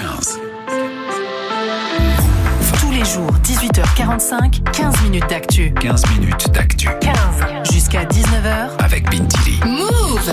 15. Jours, 18h45, 15 minutes d'actu. 15 minutes d'actu. 15 jusqu'à 19h. Avec Bintili. Move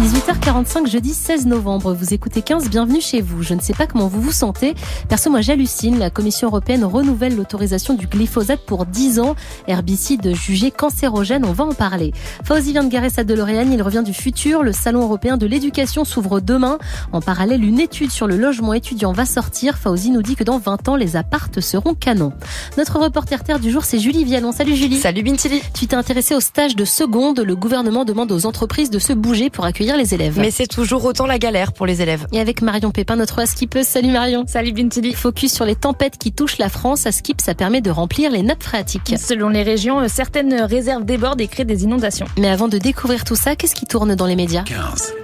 18h45, jeudi 16 novembre. Vous écoutez 15, bienvenue chez vous. Je ne sais pas comment vous vous sentez. Perso, moi j'hallucine. La Commission européenne renouvelle l'autorisation du glyphosate pour 10 ans. Herbicide jugé cancérogène, on va en parler. Fauzi vient de garer sa DeLorean, il revient du futur. Le Salon européen de l'éducation s'ouvre demain. En parallèle, une étude sur le logement étudiant va sortir. Fauzi nous dit que dans 20 ans, les appartes seront canons. Notre reporter terre du jour, c'est Julie Vialon. Salut Julie. Salut Bintili. Tu t'es intéressée au stage de seconde. Le gouvernement demande aux entreprises de se bouger pour accueillir les élèves. Mais c'est toujours autant la galère pour les élèves. Et avec Marion Pépin, notre skippeuse. Salut Marion. Salut Bintili. Focus sur les tempêtes qui touchent la France. À Skip, ça permet de remplir les nappes phréatiques. Selon les régions, euh, certaines réserves débordent et créent des inondations. Mais avant de découvrir tout ça, qu'est-ce qui tourne dans les médias? 15.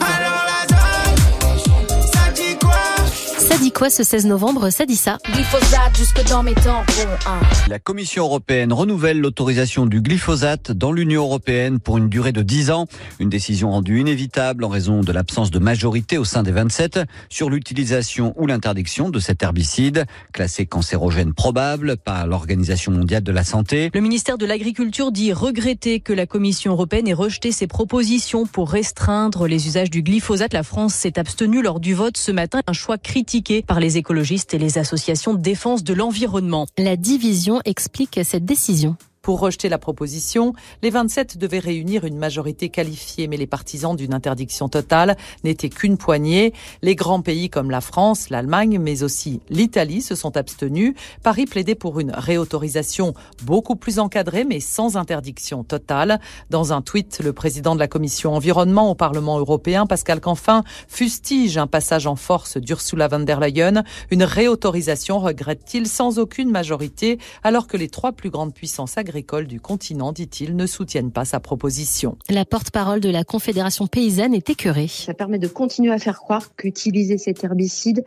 Ça dit quoi ce 16 novembre Ça dit ça. Glyphosate jusque dans mes tampons. La Commission européenne renouvelle l'autorisation du glyphosate dans l'Union européenne pour une durée de 10 ans. Une décision rendue inévitable en raison de l'absence de majorité au sein des 27 sur l'utilisation ou l'interdiction de cet herbicide, classé cancérogène probable par l'Organisation mondiale de la santé. Le ministère de l'Agriculture dit regretter que la Commission européenne ait rejeté ses propositions pour restreindre les usages du glyphosate. La France s'est abstenue lors du vote ce matin, un choix par les écologistes et les associations de défense de l'environnement. La division explique cette décision. Pour rejeter la proposition, les 27 devaient réunir une majorité qualifiée, mais les partisans d'une interdiction totale n'étaient qu'une poignée. Les grands pays comme la France, l'Allemagne, mais aussi l'Italie se sont abstenus. Paris plaidait pour une réautorisation beaucoup plus encadrée, mais sans interdiction totale. Dans un tweet, le président de la commission environnement au Parlement européen, Pascal Canfin, fustige un passage en force d'Ursula von der Leyen. Une réautorisation, regrette-t-il, sans aucune majorité, alors que les trois plus grandes puissances agricoles du continent, dit-il, ne soutiennent pas sa proposition. La porte-parole de la Confédération paysanne est écœurée. Ça permet de continuer à faire croire qu'utiliser cet herbicide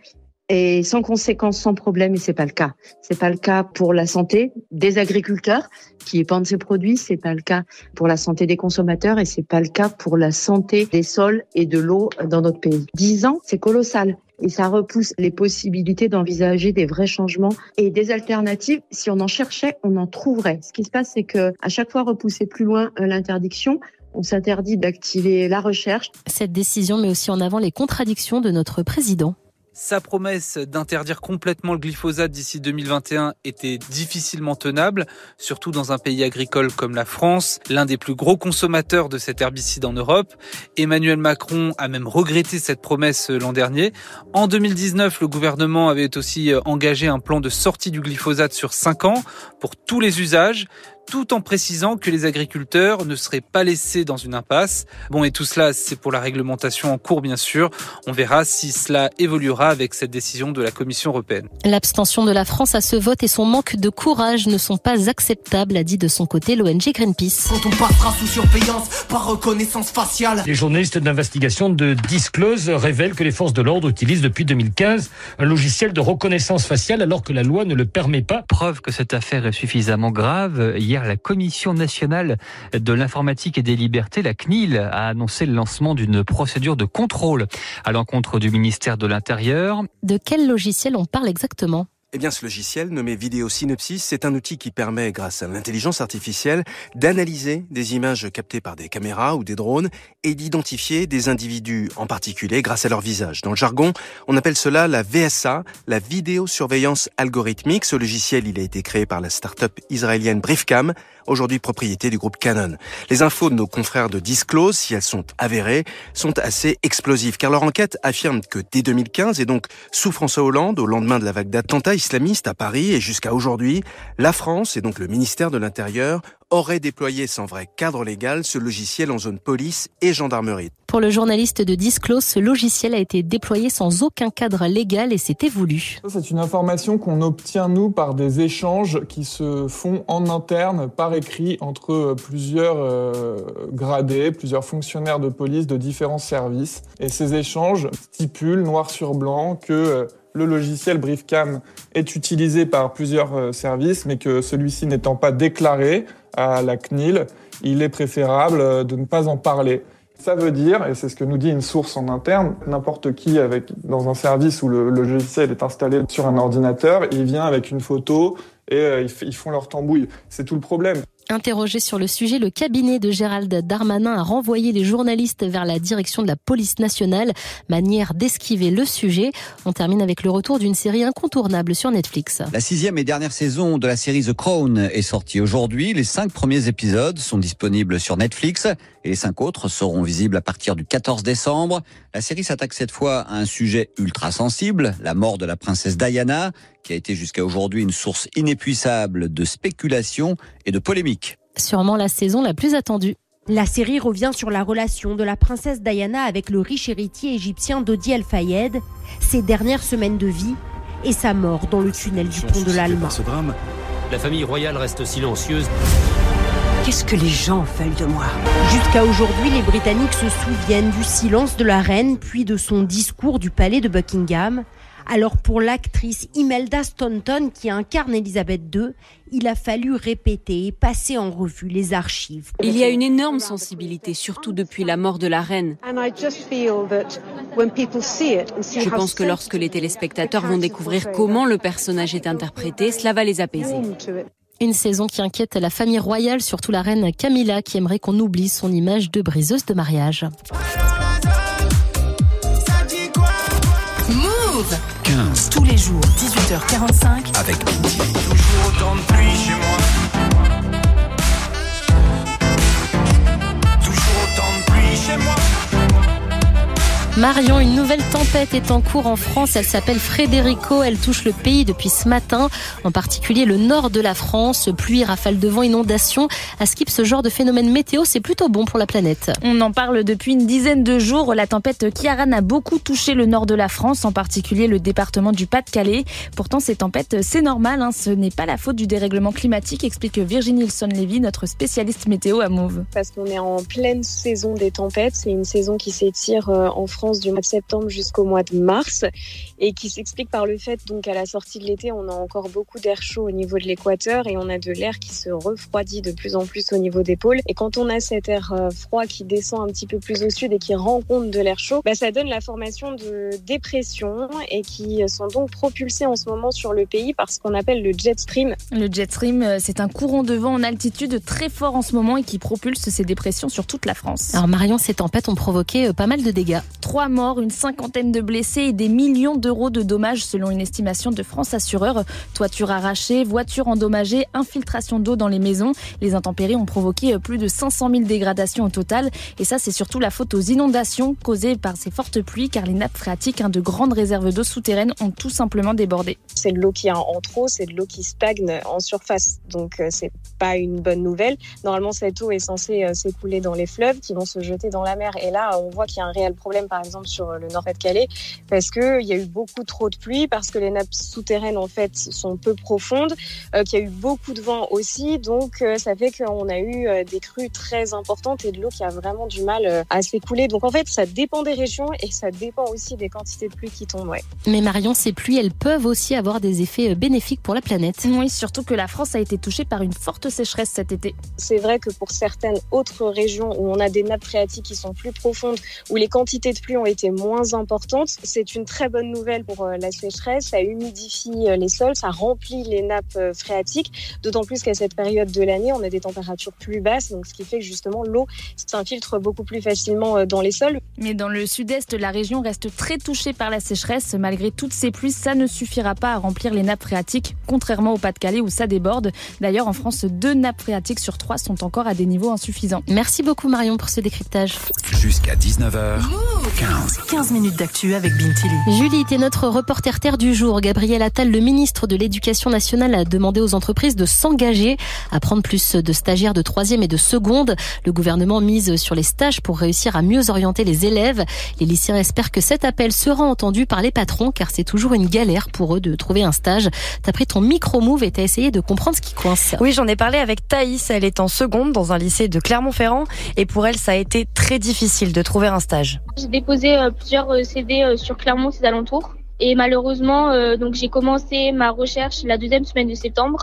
est sans conséquence, sans problème, et c'est pas le cas. C'est pas le cas pour la santé des agriculteurs qui épandent ces produits, c'est pas le cas pour la santé des consommateurs et c'est pas le cas pour la santé des sols et de l'eau dans notre pays. Dix ans, c'est colossal et ça repousse les possibilités d'envisager des vrais changements et des alternatives. Si on en cherchait, on en trouverait. Ce qui se passe, c'est que à chaque fois repousser plus loin euh, l'interdiction, on s'interdit d'activer la recherche. Cette décision met aussi en avant les contradictions de notre président. Sa promesse d'interdire complètement le glyphosate d'ici 2021 était difficilement tenable, surtout dans un pays agricole comme la France, l'un des plus gros consommateurs de cet herbicide en Europe. Emmanuel Macron a même regretté cette promesse l'an dernier. En 2019, le gouvernement avait aussi engagé un plan de sortie du glyphosate sur 5 ans pour tous les usages tout en précisant que les agriculteurs ne seraient pas laissés dans une impasse. Bon, et tout cela, c'est pour la réglementation en cours, bien sûr. On verra si cela évoluera avec cette décision de la Commission européenne. L'abstention de la France à ce vote et son manque de courage ne sont pas acceptables, a dit de son côté l'ONG Greenpeace. Quand on passera sous surveillance par reconnaissance faciale. Les journalistes d'investigation de Disclose révèlent que les forces de l'ordre utilisent depuis 2015 un logiciel de reconnaissance faciale alors que la loi ne le permet pas. Preuve que cette affaire est suffisamment grave. Hier, la Commission nationale de l'informatique et des libertés, la CNIL, a annoncé le lancement d'une procédure de contrôle à l'encontre du ministère de l'Intérieur. De quel logiciel on parle exactement? Eh bien, ce logiciel nommé Vidéo Synopsis, c'est un outil qui permet, grâce à l'intelligence artificielle, d'analyser des images captées par des caméras ou des drones et d'identifier des individus en particulier grâce à leur visage. Dans le jargon, on appelle cela la VSA, la vidéosurveillance algorithmique. Ce logiciel, il a été créé par la start-up israélienne Briefcam, aujourd'hui propriété du groupe Canon. Les infos de nos confrères de Disclose, si elles sont avérées, sont assez explosives, car leur enquête affirme que dès 2015, et donc sous François Hollande, au lendemain de la vague d'attentats islamistes à Paris et jusqu'à aujourd'hui, la France, et donc le ministère de l'Intérieur, aurait déployé sans vrai cadre légal ce logiciel en zone police et gendarmerie. Pour le journaliste de Disclose, ce logiciel a été déployé sans aucun cadre légal et c'était voulu. C'est une information qu'on obtient, nous, par des échanges qui se font en interne, par écrit, entre plusieurs euh, gradés, plusieurs fonctionnaires de police de différents services. Et ces échanges stipulent noir sur blanc que euh, le logiciel Briefcam est utilisé par plusieurs euh, services, mais que celui-ci n'étant pas déclaré à la CNIL, il est préférable de ne pas en parler. Ça veut dire, et c'est ce que nous dit une source en interne, n'importe qui avec dans un service où le, logiciel est installé sur un ordinateur, il vient avec une photo et euh, ils font leur tambouille. C'est tout le problème. Interrogé sur le sujet, le cabinet de Gérald Darmanin a renvoyé les journalistes vers la direction de la police nationale, manière d'esquiver le sujet. On termine avec le retour d'une série incontournable sur Netflix. La sixième et dernière saison de la série The Crown est sortie aujourd'hui. Les cinq premiers épisodes sont disponibles sur Netflix et les cinq autres seront visibles à partir du 14 décembre. La série s'attaque cette fois à un sujet ultra sensible, la mort de la princesse Diana, qui a été jusqu'à aujourd'hui une source inépuisable de spéculation et de polémiques. Sûrement la saison la plus attendue. La série revient sur la relation de la princesse Diana avec le riche héritier égyptien Dodi El Fayed, ses dernières semaines de vie et sa mort dans le tunnel du pont de l'Alma. ce drame, la famille royale reste silencieuse. Qu'est-ce que les gens veulent de moi? Jusqu'à aujourd'hui, les Britanniques se souviennent du silence de la reine, puis de son discours du palais de Buckingham. Alors pour l'actrice Imelda Staunton qui incarne Elisabeth II, il a fallu répéter et passer en revue les archives. Il y a une énorme sensibilité, surtout depuis la mort de la reine. Je pense que lorsque les téléspectateurs vont découvrir comment le personnage est interprété, cela va les apaiser. Une saison qui inquiète la famille royale, surtout la reine Camilla, qui aimerait qu'on oublie son image de briseuse de mariage. Move 15. Tous les jours, 18h45. Avec Toujours autant de pluie chez moi. Marion, une nouvelle tempête est en cours en France. Elle s'appelle Frédérico. Elle touche le pays depuis ce matin, en particulier le nord de la France. Pluie, rafales de vent, inondations. À skip ce genre de phénomène météo, c'est plutôt bon pour la planète. On en parle depuis une dizaine de jours. La tempête Kiaran a beaucoup touché le nord de la France, en particulier le département du Pas-de-Calais. Pourtant, ces tempêtes, c'est normal. Hein. Ce n'est pas la faute du dérèglement climatique, explique Virginie Ilson-Lévy, notre spécialiste météo à Mauve. Parce qu'on est en pleine saison des tempêtes. C'est une saison qui s'étire euh, en France du mois de septembre jusqu'au mois de mars et qui s'explique par le fait donc à la sortie de l'été on a encore beaucoup d'air chaud au niveau de l'équateur et on a de l'air qui se refroidit de plus en plus au niveau des pôles et quand on a cet air euh, froid qui descend un petit peu plus au sud et qui rencontre de l'air chaud bah, ça donne la formation de dépressions et qui sont donc propulsées en ce moment sur le pays par ce qu'on appelle le jet stream. Le jet stream euh, c'est un courant de vent en altitude très fort en ce moment et qui propulse ces dépressions sur toute la France. Alors Marion, ces tempêtes ont provoqué euh, pas mal de dégâts. Trois morts, une cinquantaine de blessés et des millions d'euros de dommages selon une estimation de France Assureur. Toiture arrachée, voitures endommagées, infiltration d'eau dans les maisons. Les intempéries ont provoqué plus de 500 000 dégradations au total. Et ça, c'est surtout la faute aux inondations causées par ces fortes pluies car les nappes phréatiques hein, de grandes réserves d'eau souterraines ont tout simplement débordé. C'est de l'eau qui est en trop, c'est de l'eau qui stagne en surface. Donc euh, c'est pas une bonne nouvelle. Normalement, cette eau est censée euh, s'écouler dans les fleuves qui vont se jeter dans la mer. Et là, on voit qu'il y a un réel problème, exemple, sur le nord-Pas-de-Calais, parce qu'il y a eu beaucoup trop de pluie, parce que les nappes souterraines, en fait, sont peu profondes, euh, qu'il y a eu beaucoup de vent aussi. Donc, euh, ça fait qu'on a eu euh, des crues très importantes et de l'eau qui a vraiment du mal euh, à s'écouler. Donc, en fait, ça dépend des régions et ça dépend aussi des quantités de pluie qui tombent. Ouais. Mais Marion, ces pluies, elles peuvent aussi avoir des effets euh, bénéfiques pour la planète. Oui, surtout que la France a été touchée par une forte sécheresse cet été. C'est vrai que pour certaines autres régions où on a des nappes phréatiques qui sont plus profondes, où les quantités de pluie ont été moins importantes, c'est une très bonne nouvelle pour euh, la sécheresse. Ça humidifie euh, les sols, ça remplit les nappes euh, phréatiques, d'autant plus qu'à cette période de l'année, on a des températures plus basses, donc ce qui fait que justement l'eau s'infiltre beaucoup plus facilement dans les sols. Mais dans le sud-est, la région reste très touchée par la sécheresse. Malgré toutes ces pluies, ça ne suffira pas à remplir les nappes phréatiques, contrairement au Pas-de-Calais où ça déborde. D'ailleurs, en France, deux nappes phréatiques sur trois sont encore à des niveaux insuffisants. Merci beaucoup Marion pour ce décryptage. Jusqu'à 19h, 15. 15 minutes d'actu avec Bintili. Julie, t'es notre reporter terre du jour. Gabriel Attal, le ministre de l'Éducation nationale, a demandé aux entreprises de s'engager à prendre plus de stagiaires de troisième et de seconde. Le gouvernement mise sur les stages pour réussir à mieux orienter les élèves. Les lycéens espèrent que cet appel sera entendu par les patrons car c'est toujours une galère pour eux de trouver un stage. T'as pris ton micro-move et t'as essayé de comprendre ce qui coince. Oui, j'en ai parlé avec Thaïs. Elle est en seconde dans un lycée de Clermont-Ferrand. Et pour elle, ça a été très difficile de trouver un stage. J'ai déposé euh, plusieurs euh, CV euh, sur Clermont, ses alentours. Et malheureusement, donc j'ai commencé ma recherche la deuxième semaine de septembre.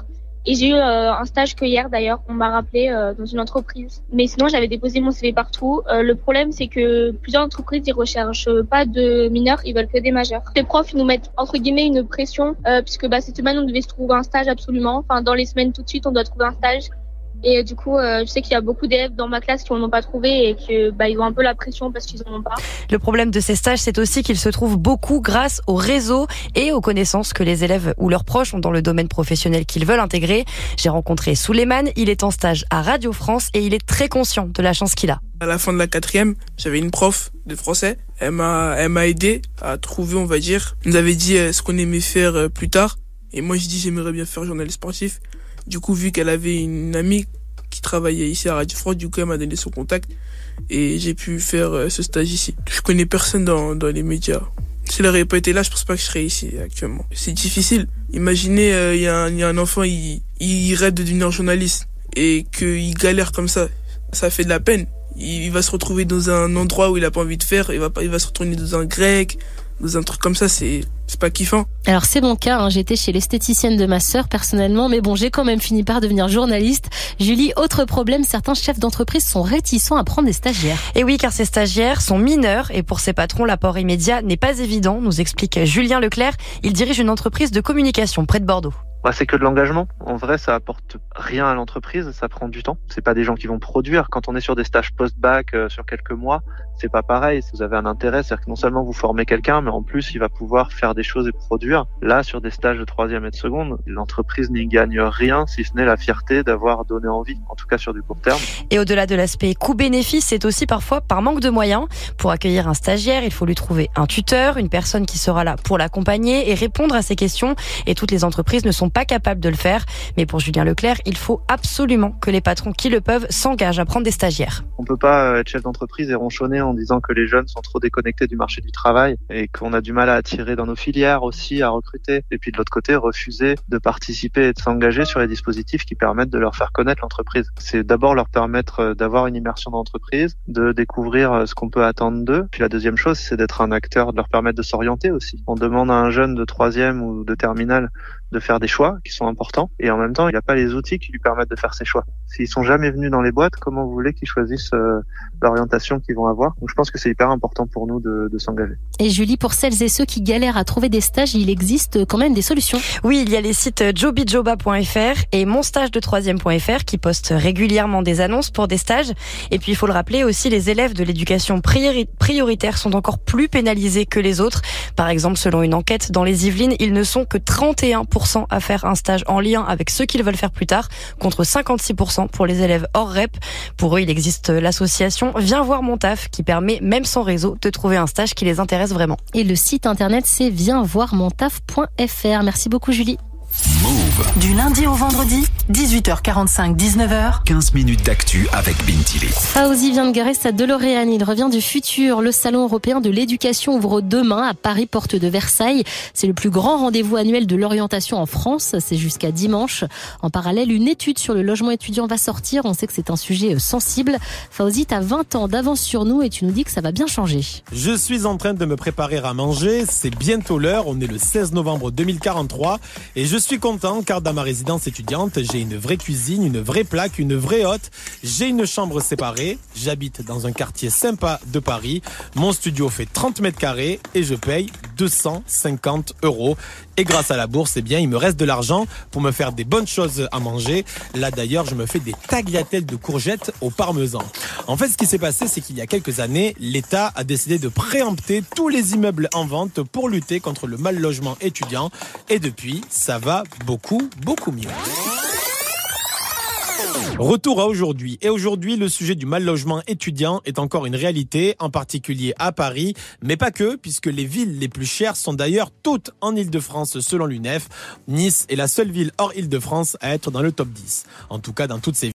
Et j'ai eu un stage que hier d'ailleurs, on m'a rappelé dans une entreprise. Mais sinon, j'avais déposé mon CV partout. Le problème, c'est que plusieurs entreprises, ils recherchent pas de mineurs, ils veulent que des majeurs. Les profs, ils nous mettent entre guillemets une pression, puisque bah, cette semaine, on devait se trouver un stage absolument. Enfin, dans les semaines tout de suite, on doit trouver un stage. Et du coup, euh, je sais qu'il y a beaucoup d'élèves dans ma classe qui n'en ont pas trouvé et que bah, ils ont un peu la pression parce qu'ils n'en ont pas. Le problème de ces stages, c'est aussi qu'ils se trouvent beaucoup grâce au réseau et aux connaissances que les élèves ou leurs proches ont dans le domaine professionnel qu'ils veulent intégrer. J'ai rencontré Souleyman, il est en stage à Radio France et il est très conscient de la chance qu'il a. À la fin de la quatrième, j'avais une prof de français. Elle m'a, elle m'a aidé à trouver, on va dire. Elle nous avait dit euh, ce qu'on aimait faire euh, plus tard. Et moi, je dis j'aimerais bien faire journaliste sportif. Du coup, vu qu'elle avait une amie qui travaillait ici à Radio France, du coup, elle m'a donné son contact et j'ai pu faire euh, ce stage ici. Je connais personne dans, dans les médias. Si elle n'aurait pas été là, je pense pas que je serais ici actuellement. C'est difficile. Imaginez, euh, il y, a un, y a un enfant, il, il rêve de devenir journaliste et qu'il galère comme ça. Ça fait de la peine. Il, il va se retrouver dans un endroit où il a pas envie de faire. Il va, il va se retrouver dans un grec, dans un truc comme ça, c'est c'est pas kiffant. Alors c'est mon cas, hein. j'étais chez l'esthéticienne de ma sœur personnellement, mais bon, j'ai quand même fini par devenir journaliste. Julie, autre problème, certains chefs d'entreprise sont réticents à prendre des stagiaires. Et oui, car ces stagiaires sont mineurs et pour ces patrons, l'apport immédiat n'est pas évident, nous explique Julien Leclerc. Il dirige une entreprise de communication près de Bordeaux. Bah, c'est que de l'engagement. En vrai, ça apporte rien à l'entreprise, ça prend du temps. C'est pas des gens qui vont produire. Quand on est sur des stages post-bac euh, sur quelques mois, c'est pas pareil. Si vous avez un intérêt, c'est-à-dire que non seulement vous formez quelqu'un, mais en plus il va pouvoir faire des choses et produire. Là, sur des stages de troisième et de seconde, l'entreprise n'y gagne rien, si ce n'est la fierté d'avoir donné envie, en tout cas sur du court terme. Et au-delà de l'aspect coût-bénéfice, c'est aussi parfois par manque de moyens. Pour accueillir un stagiaire, il faut lui trouver un tuteur, une personne qui sera là pour l'accompagner et répondre à ses questions. Et toutes les entreprises ne sont pas capables de le faire. Mais pour Julien Leclerc, il faut absolument que les patrons qui le peuvent s'engagent à prendre des stagiaires. On peut pas être chef d'entreprise et ronchonner en disant que les jeunes sont trop déconnectés du marché du travail et qu'on a du mal à attirer dans nos filières aussi, à recruter. Et puis de l'autre côté, refuser de participer et de s'engager sur les dispositifs qui permettent de leur faire connaître l'entreprise. C'est d'abord leur permettre d'avoir une immersion d'entreprise, de découvrir ce qu'on peut attendre d'eux. Puis la deuxième chose, c'est d'être un acteur, de leur permettre de s'orienter aussi. On demande à un jeune de troisième ou de terminale de faire des choix qui sont importants et en même temps il n'a pas les outils qui lui permettent de faire ses choix. S'ils sont jamais venus dans les boîtes, comment vous voulez qu'ils choisissent euh, l'orientation qu'ils vont avoir? Donc je pense que c'est hyper important pour nous de, de s'engager. Et Julie, pour celles et ceux qui galèrent à trouver des stages, il existe quand même des solutions. Oui, il y a les sites jobijoba.fr et monstage de troisième.fr qui postent régulièrement des annonces pour des stages. Et puis il faut le rappeler aussi, les élèves de l'éducation prioritaire sont encore plus pénalisés que les autres. Par exemple, selon une enquête dans les Yvelines, ils ne sont que 31 à faire un stage en lien avec ceux qu'ils veulent faire plus tard, contre 56% pour les élèves hors REP. Pour eux, il existe l'association Viens voir mon taf qui permet, même sans réseau, de trouver un stage qui les intéresse vraiment. Et le site internet, c'est viensvoirmontaf.fr. Merci beaucoup, Julie. Move. Du lundi au vendredi, 18h45, 19h. 15 minutes d'actu avec Bintili. Fauzi vient de garer sa DeLorean. Il revient du futur. Le Salon européen de l'éducation ouvre demain à Paris, porte de Versailles. C'est le plus grand rendez-vous annuel de l'orientation en France. C'est jusqu'à dimanche. En parallèle, une étude sur le logement étudiant va sortir. On sait que c'est un sujet sensible. Fauzi, tu as 20 ans d'avance sur nous et tu nous dis que ça va bien changer. Je suis en train de me préparer à manger. C'est bientôt l'heure. On est le 16 novembre 2043 et je suis car dans ma résidence étudiante, j'ai une vraie cuisine, une vraie plaque, une vraie hotte. J'ai une chambre séparée. J'habite dans un quartier sympa de Paris. Mon studio fait 30 mètres carrés et je paye 250 euros. Et grâce à la bourse, eh bien, il me reste de l'argent pour me faire des bonnes choses à manger. Là, d'ailleurs, je me fais des tagliatelles de courgettes au parmesan. En fait, ce qui s'est passé, c'est qu'il y a quelques années, l'État a décidé de préempter tous les immeubles en vente pour lutter contre le mal logement étudiant. Et depuis, ça va beaucoup, beaucoup mieux. Retour à aujourd'hui. Et aujourd'hui, le sujet du mal logement étudiant est encore une réalité, en particulier à Paris, mais pas que, puisque les villes les plus chères sont d'ailleurs toutes en Ile-de-France selon l'UNEF. Nice est la seule ville hors Ile-de-France à être dans le top 10. En tout cas, dans toutes ces